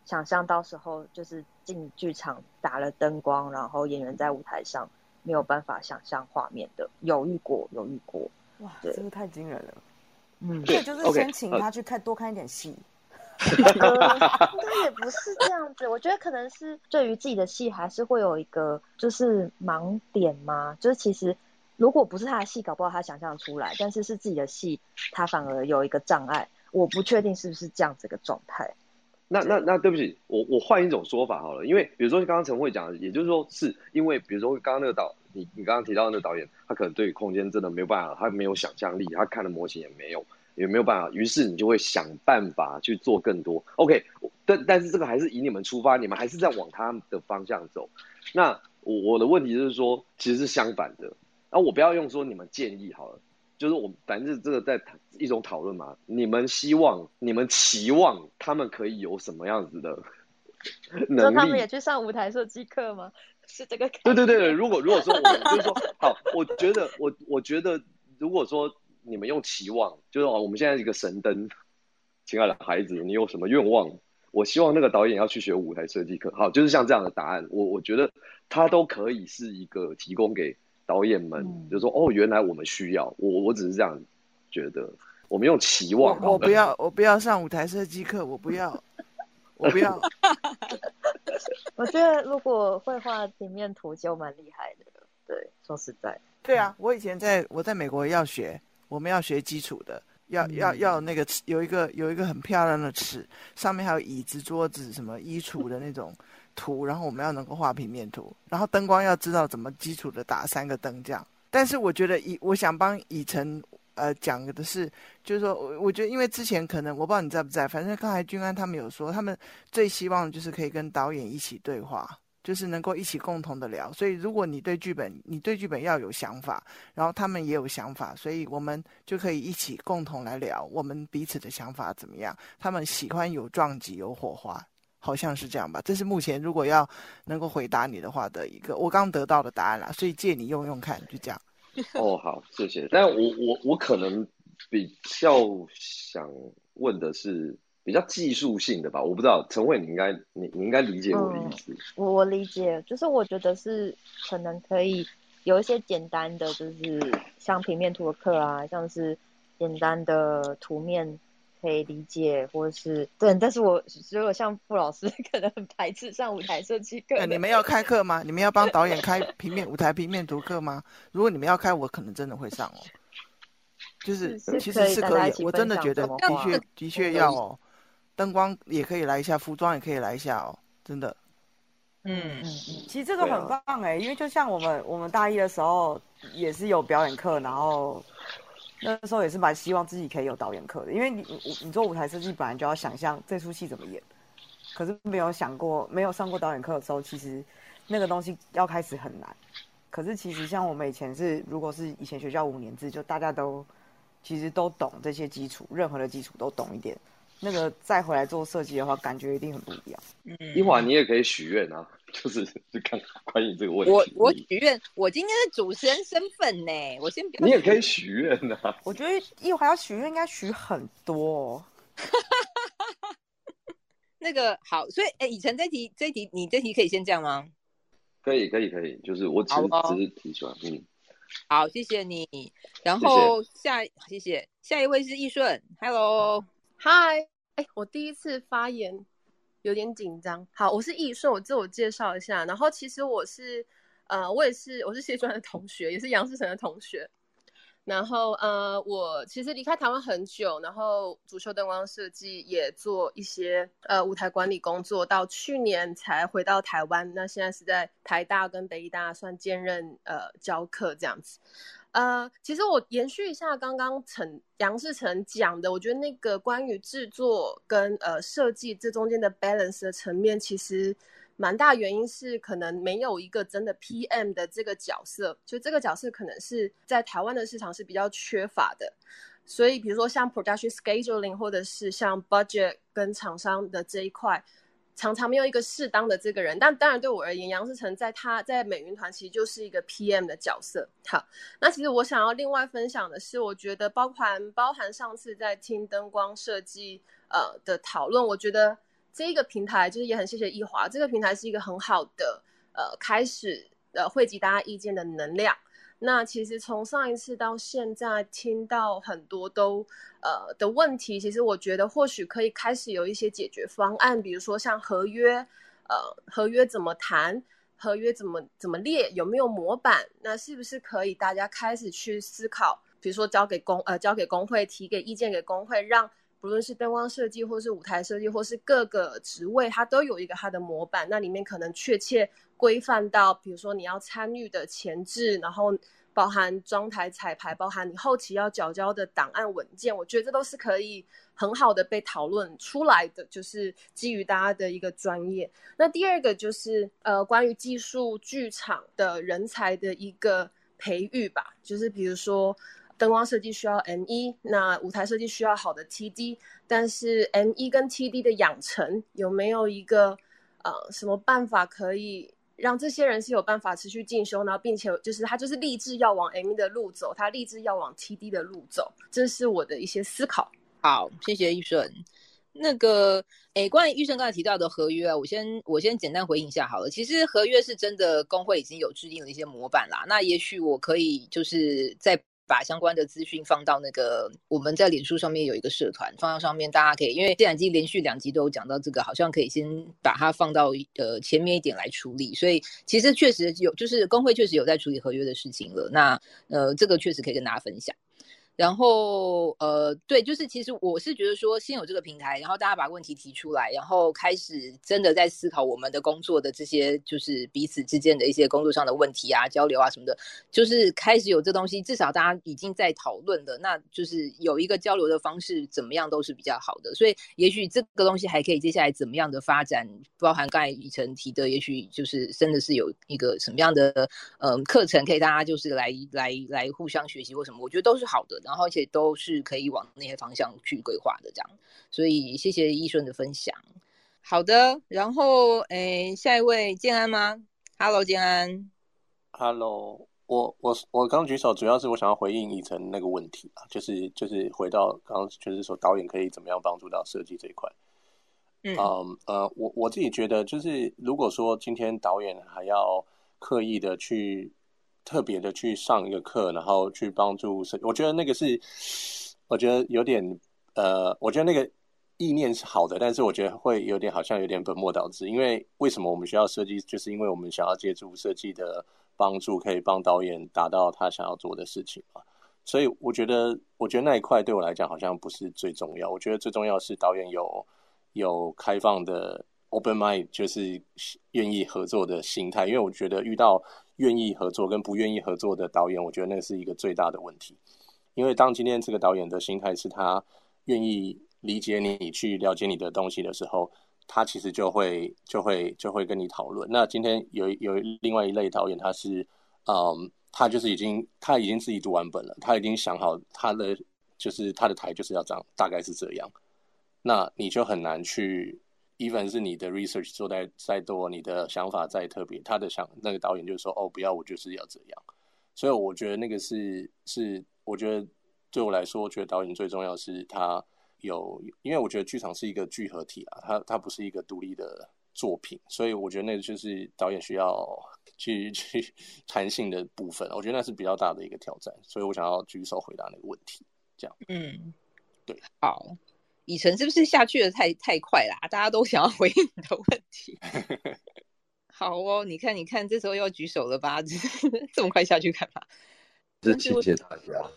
想象，到时候就是进剧场打了灯光，然后演员在舞台上没有办法想象画面的，有遇过，有遇过。哇，真的太惊人了。嗯，对，就是先请他去看多看一点戏。应该也不是这样子，我觉得可能是对于自己的戏还是会有一个就是盲点嘛，就是其实如果不是他的戏，搞不好他想象出来，但是是自己的戏，他反而有一个障碍，我不确定是不是这样子一个状态。那那那对不起，我我换一种说法好了，因为比如说刚刚陈慧讲的，也就是说是因为比如说刚刚那个导，你你刚刚提到那导演，他可能对空间真的没有办法，他没有想象力，他看的模型也没有。也没有办法，于是你就会想办法去做更多。OK，但但是这个还是以你们出发，你们还是在往他的方向走。那我我的问题就是说，其实是相反的。那我不要用说你们建议好了，就是我反正这个在一种讨论嘛。你们希望、你们期望他们可以有什么样子的 能力？他们也去上舞台设计课吗？是这个？对对对，如果如果说我们就是说好，我觉得我我觉得如果说。你们用期望，就是哦，我们现在是一个神灯，亲爱的孩子，你有什么愿望？我希望那个导演要去学舞台设计课。好，就是像这样的答案，我我觉得他都可以是一个提供给导演们，嗯、就是说哦，原来我们需要。我我只是这样觉得，我们用期望。我，我不要，我不要上舞台设计课，我不要，我不要。我觉得如果会画平面图就蛮厉害的。对，说实在。对啊，我以前在我在美国要学。我们要学基础的，要要要那个有一个有一个很漂亮的尺，上面还有椅子、桌子什么衣橱的那种图，然后我们要能够画平面图，然后灯光要知道怎么基础的打三个灯这样。但是我觉得以我想帮以晨呃讲的是，就是说我我觉得因为之前可能我不知道你在不在，反正刚才君安他们有说，他们最希望就是可以跟导演一起对话。就是能够一起共同的聊，所以如果你对剧本，你对剧本要有想法，然后他们也有想法，所以我们就可以一起共同来聊我们彼此的想法怎么样。他们喜欢有撞击、有火花，好像是这样吧？这是目前如果要能够回答你的话的一个我刚得到的答案啦，所以借你用用看，就这样。哦，好，谢谢。但我我我可能比较想问的是。比较技术性的吧，我不知道陈慧，你应该你你应该理解我的意思。我、嗯、我理解，就是我觉得是可能可以有一些简单的，就是像平面图的课啊，像是简单的图面可以理解，或者是对。但是我如果像傅老师，可能很排斥上舞台设计课。你们要开课吗？你们要帮导演开平面舞台平面图课吗？如果你们要开，我可能真的会上哦。就是其实是可以，我真的觉得的确的确要哦。灯光也可以来一下，服装也可以来一下哦，真的。嗯嗯嗯，其实这个很棒哎、欸，因为就像我们我们大一的时候也是有表演课，然后那时候也是蛮希望自己可以有导演课的，因为你你你做舞台设计本来就要想象这出戏怎么演，可是没有想过没有上过导演课的时候，其实那个东西要开始很难。可是其实像我们以前是，如果是以前学校五年制，就大家都其实都懂这些基础，任何的基础都懂一点。那个再回来做设计的话，感觉一定很不一样。嗯，一会儿你也可以许愿啊，就是就看关于这个问题。我我许愿，我今天是主持人身份呢，我先不。你也可以许愿啊。我觉得一会儿要许愿，应该许很多哦。那个好，所以哎，以晨这题这题你这题可以先这样吗？可以可以可以，就是我只是只是提出来，嗯。好，谢谢你。然后下谢谢下一位是易顺，Hello。嗨，哎，我第一次发言，有点紧张。好，我是易顺，我自我介绍一下。然后其实我是，呃，我也是，我是谢专的同学，也是杨世成的同学。然后呃，我其实离开台湾很久，然后主修灯光设计，也做一些呃舞台管理工作，到去年才回到台湾。那现在是在台大跟北大算兼任呃教课这样子。呃，其实我延续一下刚刚陈杨世成讲的，我觉得那个关于制作跟呃设计这中间的 balance 的层面，其实蛮大原因是可能没有一个真的 PM 的这个角色，就这个角色可能是在台湾的市场是比较缺乏的，所以比如说像 production scheduling 或者是像 budget 跟厂商的这一块。常常没有一个适当的这个人，但当然对我而言，杨世成在他在美云团其实就是一个 PM 的角色。好，那其实我想要另外分享的是，我觉得包含包含上次在听灯光设计呃的讨论，我觉得这一个平台就是也很谢谢易华，这个平台是一个很好的呃开始呃汇集大家意见的能量。那其实从上一次到现在，听到很多都呃的问题，其实我觉得或许可以开始有一些解决方案，比如说像合约，呃，合约怎么谈，合约怎么怎么列，有没有模板？那是不是可以大家开始去思考？比如说交给工呃交给工会，提给意见给工会，让不论是灯光设计，或是舞台设计，或是各个职位，它都有一个它的模板，那里面可能确切。规范到，比如说你要参与的前置，然后包含装台彩排，包含你后期要缴交的档案文件，我觉得这都是可以很好的被讨论出来的，就是基于大家的一个专业。那第二个就是呃，关于技术剧场的人才的一个培育吧，就是比如说灯光设计需要 ME，那舞台设计需要好的 TD，但是 ME 跟 TD 的养成有没有一个呃什么办法可以？让这些人是有办法持续进修，然后并且就是他就是立志要往 M 的路走，他立志要往 TD 的路走，这是我的一些思考。好，谢谢玉顺。那个，诶，关于玉顺刚才提到的合约啊，我先我先简单回应一下好了。其实合约是真的，工会已经有制定了一些模板啦。那也许我可以就是在。把相关的资讯放到那个我们在脸书上面有一个社团，放到上面大家可以，因为既然已经连续两集都有讲到这个，好像可以先把它放到呃前面一点来处理。所以其实确实有，就是工会确实有在处理合约的事情了。那呃这个确实可以跟大家分享。然后，呃，对，就是其实我是觉得说，先有这个平台，然后大家把问题提出来，然后开始真的在思考我们的工作的这些，就是彼此之间的一些工作上的问题啊、交流啊什么的，就是开始有这东西，至少大家已经在讨论的，那就是有一个交流的方式，怎么样都是比较好的。所以，也许这个东西还可以接下来怎么样的发展，包含刚才以晨提的，也许就是真的是有一个什么样的嗯课程，可以大家就是来来来互相学习或什么，我觉得都是好的。然后，而且都是可以往那些方向去规划的，这样。所以，谢谢易顺的分享。好的，然后，诶，下一位建安吗？Hello，建安。Hello，我我我刚举手，主要是我想要回应以晨那个问题啊，就是就是回到刚刚，就是说导演可以怎么样帮助到设计这一块。嗯、um, 呃，我我自己觉得，就是如果说今天导演还要刻意的去。特别的去上一个课，然后去帮助设，我觉得那个是，我觉得有点，呃，我觉得那个意念是好的，但是我觉得会有点好像有点本末倒置。因为为什么我们需要设计，就是因为我们想要借助设计的帮助，可以帮导演达到他想要做的事情嘛。所以我觉得，我觉得那一块对我来讲好像不是最重要。我觉得最重要是导演有有开放的 open mind，就是愿意合作的心态。因为我觉得遇到。愿意合作跟不愿意合作的导演，我觉得那是一个最大的问题。因为当今天这个导演的心态是他愿意理解你、去了解你的东西的时候，他其实就会就会就会跟你讨论。那今天有有另外一类导演，他是嗯，他就是已经他已经自己读完本了，他已经想好他的就是他的台就是要这样，大概是这样。那你就很难去。Even 是你的 research 做再再多，你的想法再特别，他的想那个导演就说哦，不要，我就是要这样。所以我觉得那个是是，我觉得对我来说，我觉得导演最重要是他有，因为我觉得剧场是一个聚合体啊，它它不是一个独立的作品，所以我觉得那个就是导演需要去去弹性的部分，我觉得那是比较大的一个挑战，所以我想要举手回答那个问题，这样。嗯，对，好。以晨是不是下去的太太快啦？大家都想要回应你的问题。好哦，你看，你看，这时候要举手了吧？这么快下去干嘛？谢谢大家。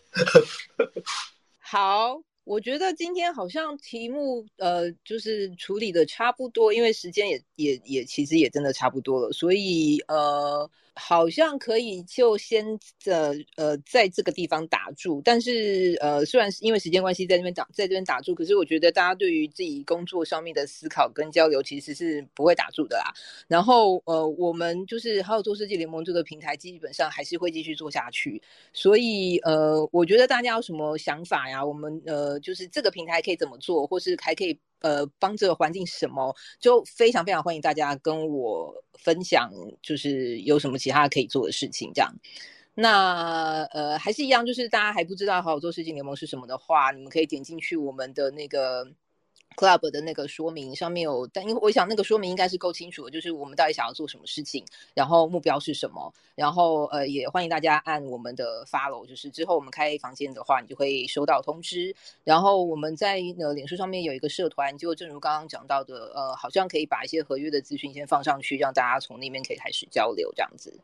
好，我觉得今天好像题目呃，就是处理的差不多，因为时间也也也其实也真的差不多了，所以呃。好像可以就先呃呃在这个地方打住，但是呃虽然是因为时间关系在这边打在这边打住，可是我觉得大家对于自己工作上面的思考跟交流其实是不会打住的啦。然后呃我们就是还有做设计联盟这个平台基本上还是会继续做下去，所以呃我觉得大家有什么想法呀？我们呃就是这个平台可以怎么做，或是还可以。呃，帮这个环境什么，就非常非常欢迎大家跟我分享，就是有什么其他可以做的事情这样。那呃，还是一样，就是大家还不知道好好做事情联盟是什么的话，你们可以点进去我们的那个 Club 的那个说明上面有，但因为我想那个说明应该是够清楚的，就是我们到底想要做什么事情，然后目标是什么，然后呃也欢迎大家按我们的 follow，就是之后我们开房间的话，你就会收到通知。然后我们在呃脸书上面有一个社团，就正如刚刚讲到的，呃，好像可以把一些合约的资讯先放上去，让大家从那边可以开始交流这样子。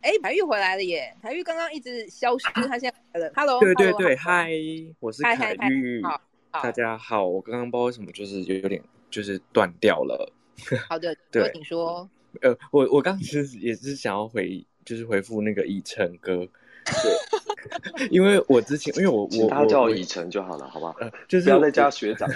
哎，白玉回来了耶！白玉刚刚一直消失，他现在来了。Hello，对对对，嗨，我是凯玉。好。大家好，我刚刚不知道为什么就是有有点就是断掉了。好 的，对，请说。呃，我我刚其实也是想要回，就是回复那个以晨哥，对，因为我之前因为我我他叫我以晨就好了，好不好？呃，就是不要再加学长。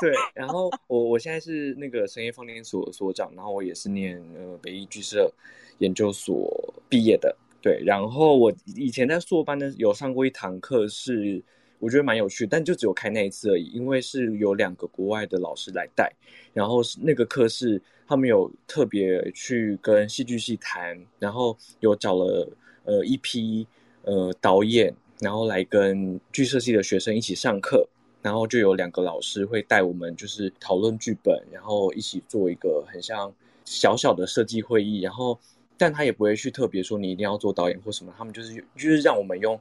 对，然后我我现在是那个深夜放电所所长，然后我也是念呃北艺剧社研究所毕业的，对，然后我以前在硕班呢有上过一堂课是。我觉得蛮有趣，但就只有开那一次而已，因为是有两个国外的老师来带，然后那个课是他们有特别去跟戏剧系谈，然后有找了呃一批呃导演，然后来跟剧社系的学生一起上课，然后就有两个老师会带我们就是讨论剧本，然后一起做一个很像小小的设计会议，然后但他也不会去特别说你一定要做导演或什么，他们就是就是让我们用。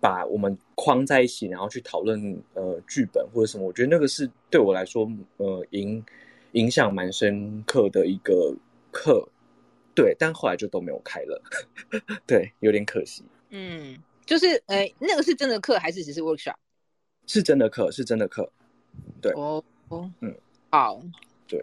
把我们框在一起，然后去讨论呃剧本或者什么，我觉得那个是对我来说呃影影响蛮深刻的一个课，对，但后来就都没有开了，对，有点可惜。嗯，就是呃那个是真的课还是只是 workshop？是真的课，是真的课，对，哦哦，嗯，好，对，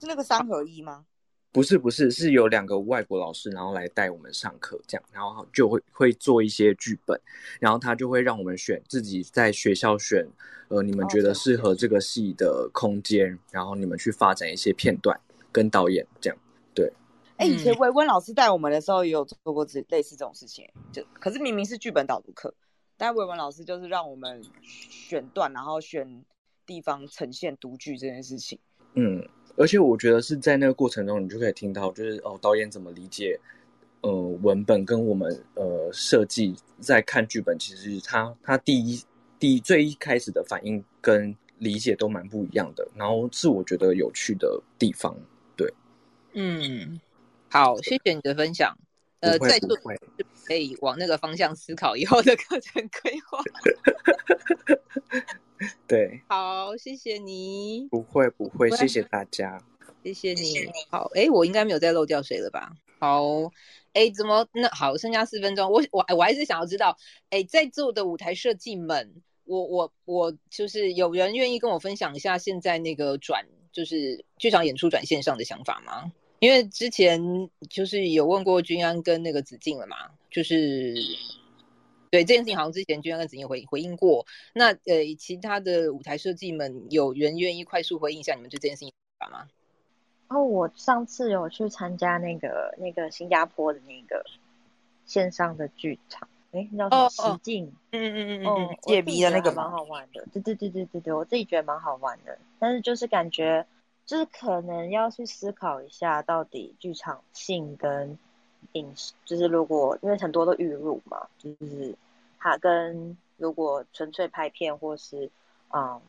是那个三合一吗？不是不是，是有两个外国老师，然后来带我们上课，这样，然后就会会做一些剧本，然后他就会让我们选自己在学校选，呃，你们觉得适合这个戏的空间，哦、然后你们去发展一些片段跟导演这样，对。哎，以前维温老师带我们的时候也有做过这类似这种事情，就可是明明是剧本导读课，但维文老师就是让我们选段，然后选地方呈现读剧这件事情，嗯。而且我觉得是在那个过程中，你就可以听到，就是哦，导演怎么理解，呃，文本跟我们呃设计在看剧本，其实他他第一第一最一开始的反应跟理解都蛮不一样的，然后是我觉得有趣的地方，对，嗯，好，谢谢你的分享，呃，再做可以往那个方向思考以后的课程规划。对，好，谢谢你。不会，不会，谢谢大家，谢谢你。好，哎，我应该没有再漏掉谁了吧？好，哎，怎么那好，剩下四分钟，我我我还是想要知道，哎，在座的舞台设计们，我我我就是有人愿意跟我分享一下现在那个转就是剧场演出转线上的想法吗？因为之前就是有问过君安跟那个子敬了嘛，就是。对这件事情，好像之前君安跟子怡回回应过。那呃，其他的舞台设计们有人愿意快速回应一下你们对这件事情想法吗？哦，我上次有去参加那个那个新加坡的那个线上的剧场，哎，叫什么？实境？嗯嗯嗯嗯嗯，解谜的那个蛮好玩的。对对对对对对，我自己觉得蛮好玩的。但是就是感觉，就是可能要去思考一下，到底剧场性跟。影视就是如果因为很多都预录嘛，就是它跟如果纯粹拍片或是嗯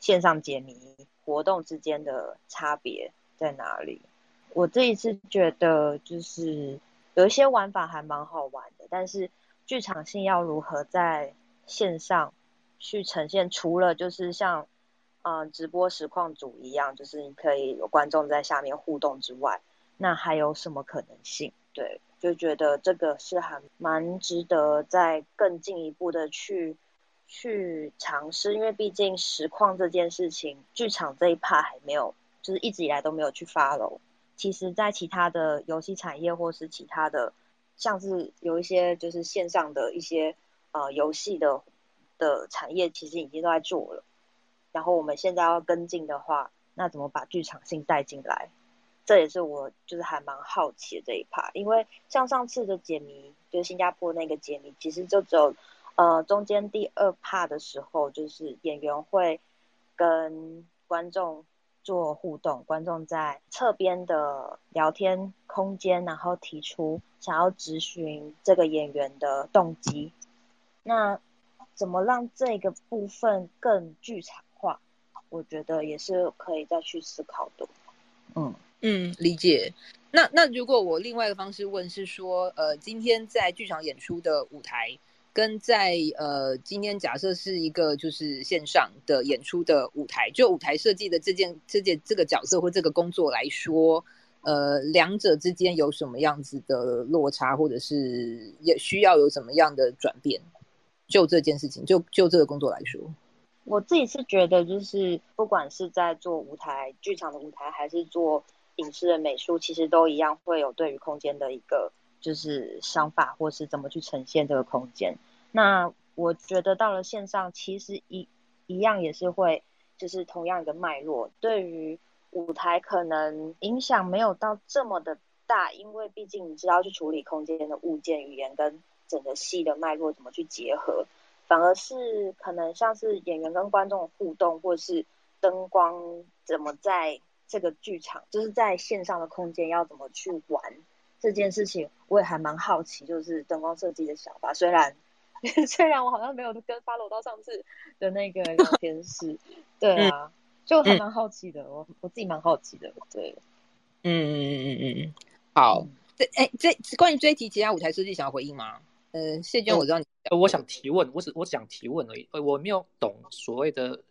线上解谜活动之间的差别在哪里？我这一次觉得就是有一些玩法还蛮好玩的，但是剧场性要如何在线上去呈现？除了就是像嗯直播实况组一样，就是你可以有观众在下面互动之外，那还有什么可能性？对，就觉得这个是还蛮值得再更进一步的去去尝试，因为毕竟实况这件事情，剧场这一趴还没有，就是一直以来都没有去 follow。其实，在其他的游戏产业或是其他的，像是有一些就是线上的一些呃游戏的的产业，其实已经都在做了。然后我们现在要跟进的话，那怎么把剧场性带进来？这也是我就是还蛮好奇的这一趴，因为像上次的解谜，就是新加坡那个解谜，其实就只有呃中间第二趴的时候，就是演员会跟观众做互动，观众在侧边的聊天空间，然后提出想要质询这个演员的动机。那怎么让这个部分更剧场我觉得也是可以再去思考的。嗯嗯，理解。那那如果我另外一个方式问是说，呃，今天在剧场演出的舞台，跟在呃今天假设是一个就是线上的演出的舞台，就舞台设计的这件这件这个角色或这个工作来说，呃，两者之间有什么样子的落差，或者是也需要有什么样的转变？就这件事情，就就这个工作来说，我自己是觉得，就是不管是在做舞台剧场的舞台，还是做。影视的美术其实都一样，会有对于空间的一个就是想法，或是怎么去呈现这个空间。那我觉得到了线上，其实一一样也是会，就是同样的脉络。对于舞台可能影响没有到这么的大，因为毕竟你知道去处理空间的物件、语言跟整个戏的脉络怎么去结合，反而是可能像是演员跟观众互动，或是灯光怎么在。这个剧场就是在线上的空间要怎么去玩这件事情，我也还蛮好奇，就是灯光设计的想法。虽然 虽然我好像没有跟 follow 到上次的那个聊天室，对啊，就还蛮好奇的。嗯、我我自己蛮好奇的，对，嗯嗯嗯嗯嗯，好，这哎这关于这一题，其他舞台设计想要回应吗？呃，谢娟，我知道你，呃，我想提问，我只我想提问而已，呃，我没有懂所谓的。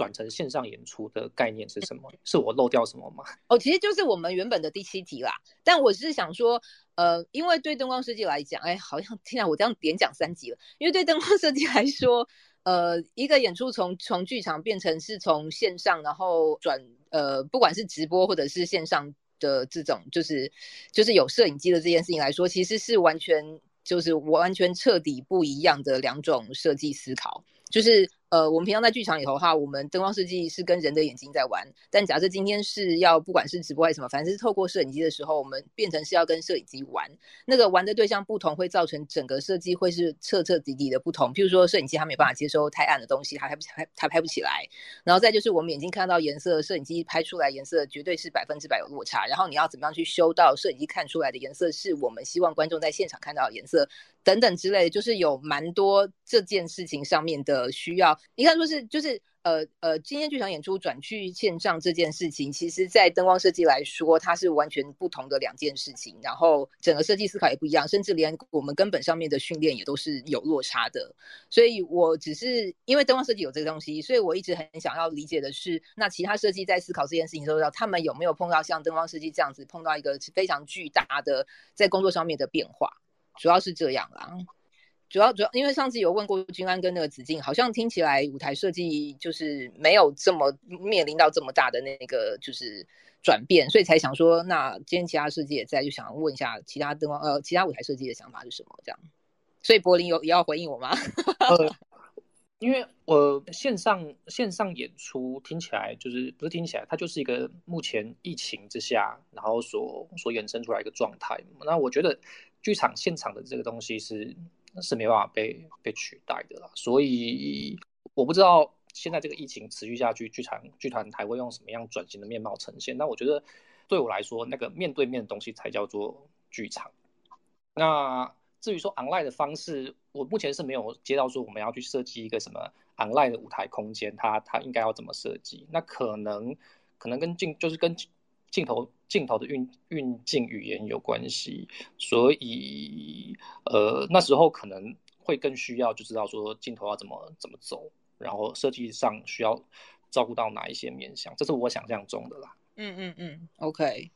转成线上演出的概念是什么？是我漏掉什么吗？哦，其实就是我们原本的第七题啦。但我是想说，呃，因为对灯光设计来讲，哎，好像天啊，我这样连讲三集了。因为对灯光设计来说，呃，一个演出从从剧场变成是从线上，然后转呃，不管是直播或者是线上的这种，就是就是有摄影机的这件事情来说，其实是完全就是完全彻底不一样的两种设计思考，就是。呃，我们平常在剧场里头哈，我们灯光设计是跟人的眼睛在玩。但假设今天是要不管是直播还是什么，反正是透过摄影机的时候，我们变成是要跟摄影机玩。那个玩的对象不同，会造成整个设计会是彻彻底底的不同。譬如说，摄影机它没办法接收太暗的东西，它拍不拍，它拍不起来。然后再就是我们眼睛看到颜色，摄影机拍出来颜色绝对是百分之百有落差。然后你要怎么样去修到摄影机看出来的颜色是我们希望观众在现场看到的颜色？等等之类，就是有蛮多这件事情上面的需要。你看，说是就是。呃呃，今天剧场演出转去线上这件事情，其实，在灯光设计来说，它是完全不同的两件事情。然后，整个设计思考也不一样，甚至连我们根本上面的训练也都是有落差的。所以我只是因为灯光设计有这个东西，所以我一直很想要理解的是，那其他设计在思考这件事情的时候，他们有没有碰到像灯光设计这样子碰到一个非常巨大的在工作上面的变化？主要是这样啦。主要主要，因为上次有问过君安跟那个子静，好像听起来舞台设计就是没有这么面临到这么大的那个就是转变，所以才想说，那今天其他设计也在，就想问一下其他灯光呃其他舞台设计的想法是什么？这样，所以柏林有也要回应我吗？呃，因为我线上线上演出听起来就是不是听起来，它就是一个目前疫情之下，然后所所衍生出来一个状态。那我觉得剧场现场的这个东西是。那是没办法被被取代的啦，所以我不知道现在这个疫情持续下去，剧场剧团还会用什么样转型的面貌呈现。那我觉得对我来说，那个面对面的东西才叫做剧场。那至于说 online 的方式，我目前是没有接到说我们要去设计一个什么 online 的舞台空间，它它应该要怎么设计？那可能可能跟镜就是跟。镜头镜头的运运镜语言有关系，所以呃那时候可能会更需要就知道说镜头要怎么怎么走，然后设计上需要照顾到哪一些面向，这是我想象中的啦。嗯嗯嗯，OK。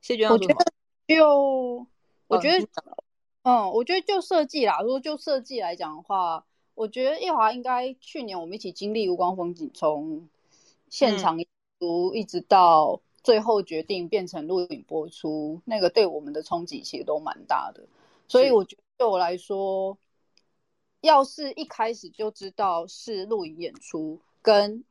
谢娟我觉得就我觉得嗯，嗯，我觉得就设计啦，如果就设计来讲的话，我觉得叶华应该去年我们一起经历无光风景，从现场读一直到。最后决定变成录影播出，那个对我们的冲击其实都蛮大的。所以我觉得对我来说，要是一开始就知道是录影演出跟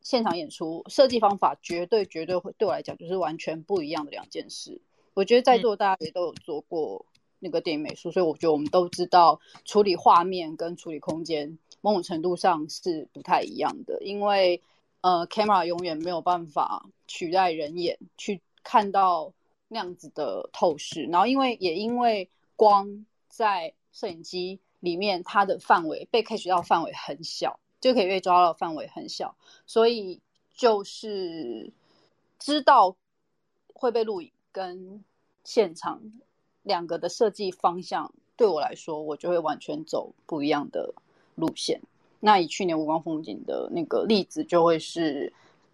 现场演出，设计方法绝对绝对会对我来讲就是完全不一样的两件事。我觉得在座大家也都有做过那个电影美术，所以我觉得我们都知道处理画面跟处理空间某种程度上是不太一样的，因为。呃，camera 永远没有办法取代人眼去看到那样子的透视，然后因为也因为光在摄影机里面，它的范围被 catch 到范围很小，就可以被抓到范围很小，所以就是知道会被录影跟现场两个的设计方向，对我来说，我就会完全走不一样的路线。那以去年无光风景的那个例子，就会是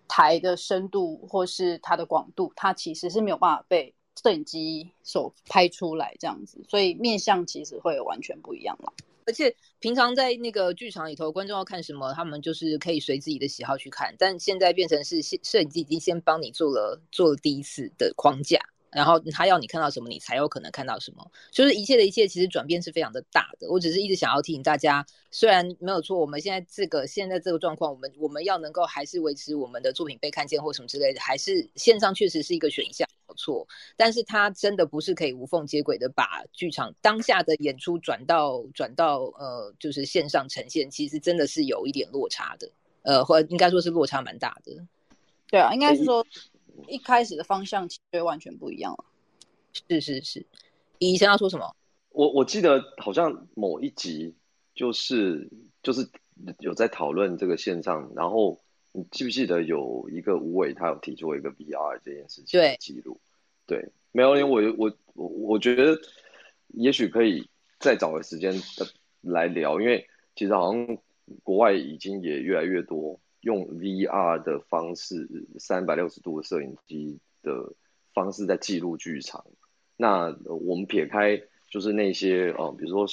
台的深度或是它的广度，它其实是没有办法被摄影机所拍出来这样子，所以面向其实会完全不一样了。而且平常在那个剧场里头，观众要看什么，他们就是可以随自己的喜好去看，但现在变成是摄影机已经先帮你做了做了第一次的框架。然后他要你看到什么，你才有可能看到什么。就是一切的一切，其实转变是非常的大的。我只是一直想要提醒大家，虽然没有错，我们现在这个现在这个状况，我们我们要能够还是维持我们的作品被看见或什么之类的，还是线上确实是一个选项，没有错。但是它真的不是可以无缝接轨的把剧场当下的演出转到转到呃，就是线上呈现，其实真的是有一点落差的，呃，或应该说是落差蛮大的。对啊，应该是说。一开始的方向其实完全不一样了。是是是，医生要说什么？我我记得好像某一集就是就是有在讨论这个线上，然后你记不记得有一个吴伟他有提出一个 VR 这件事情的记录？对，对，没有，因为我我我觉得也许可以再找个时间来聊，因为其实好像国外已经也越来越多。用 VR 的方式，三百六十度的摄影机的方式在记录剧场。那我们撇开就是那些呃，比如说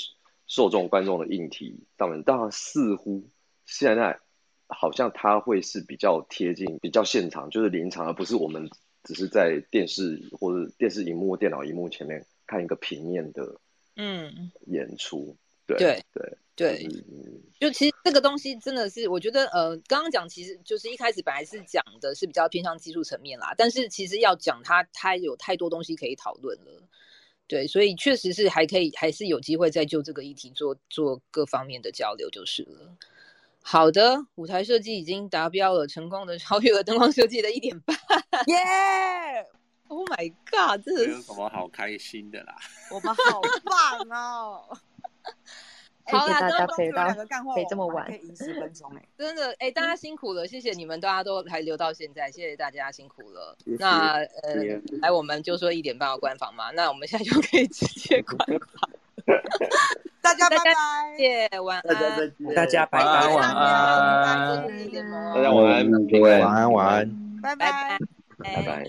受众观众的硬体，当然，当然似乎现在好像它会是比较贴近、比较现场，就是临场，而不是我们只是在电视或者电视荧幕、电脑荧幕前面看一个平面的嗯演出。对对对。对，就其实这个东西真的是，我觉得呃，刚刚讲其实就是一开始本来是讲的是比较偏向技术层面啦，但是其实要讲它，它有太多东西可以讨论了。对，所以确实是还可以，还是有机会再就这个议题做做各方面的交流就是了。好的，舞台设计已经达标了，成功的超越了灯光设计的一点半。耶！Oh my god！这是有什么好开心的啦？我们好棒哦！好啦，大家可以到，可以这么晚，可以十分钟。真的，哎，大家辛苦了，谢谢你们，大家都还留到现在，谢谢大家辛苦了。那呃，来我们就说一点半要关房嘛，那我们现在就可以直接关房。大家拜拜，谢晚安，大家拜拜，晚安，大家晚安，各位，晚安，晚安，拜拜，拜拜。